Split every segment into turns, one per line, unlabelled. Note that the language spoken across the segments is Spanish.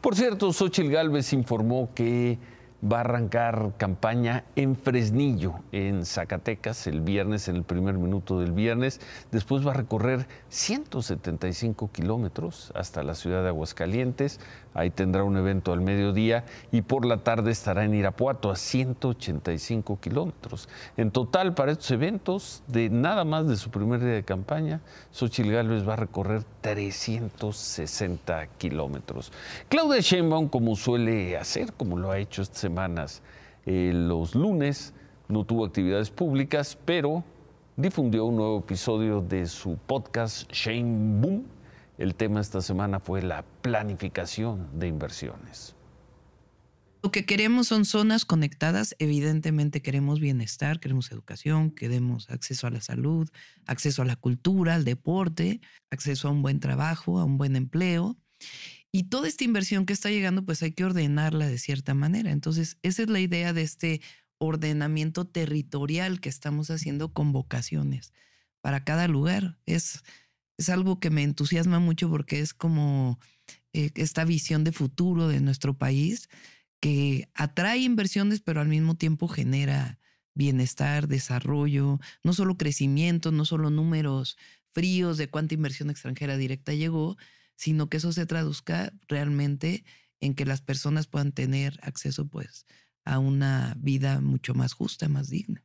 Por cierto, Xochitl Gálvez informó que va a arrancar campaña en Fresnillo, en Zacatecas, el viernes, en el primer minuto del viernes. Después va a recorrer 175 kilómetros hasta la ciudad de Aguascalientes. Ahí tendrá un evento al mediodía y por la tarde estará en Irapuato a 185 kilómetros. En total, para estos eventos, de nada más de su primer día de campaña, Xochitl Gálvez va a recorrer 360 kilómetros. Claudia Sheinbaum, como suele hacer, como lo ha hecho esta semanas, eh, los lunes, no tuvo actividades públicas, pero difundió un nuevo episodio de su podcast Shane Boom el tema esta semana fue la planificación de inversiones.
Lo que queremos son zonas conectadas. Evidentemente queremos bienestar, queremos educación, queremos acceso a la salud, acceso a la cultura, al deporte, acceso a un buen trabajo, a un buen empleo. Y toda esta inversión que está llegando, pues hay que ordenarla de cierta manera. Entonces, esa es la idea de este ordenamiento territorial que estamos haciendo con vocaciones para cada lugar. Es es algo que me entusiasma mucho porque es como eh, esta visión de futuro de nuestro país que atrae inversiones, pero al mismo tiempo genera bienestar, desarrollo, no solo crecimiento, no solo números fríos de cuánta inversión extranjera directa llegó, sino que eso se traduzca realmente en que las personas puedan tener acceso pues a una vida mucho más justa, más digna.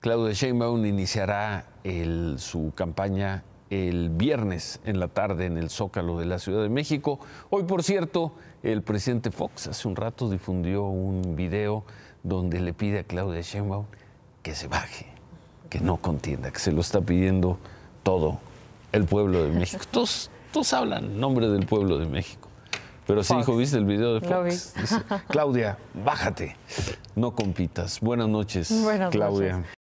Claudia Sheinbaum iniciará su campaña el viernes en la tarde en el Zócalo de la Ciudad de México. Hoy, por cierto, el presidente Fox hace un rato difundió un video donde le pide a Claudia Sheinbaum que se baje, que no contienda, que se lo está pidiendo todo el pueblo de México. Todos, todos hablan nombre del pueblo de México. Pero sí, hijo, ¿viste el video de Fox? Claudia, bájate, no compitas. Buenas noches, Buenas Claudia. Noches.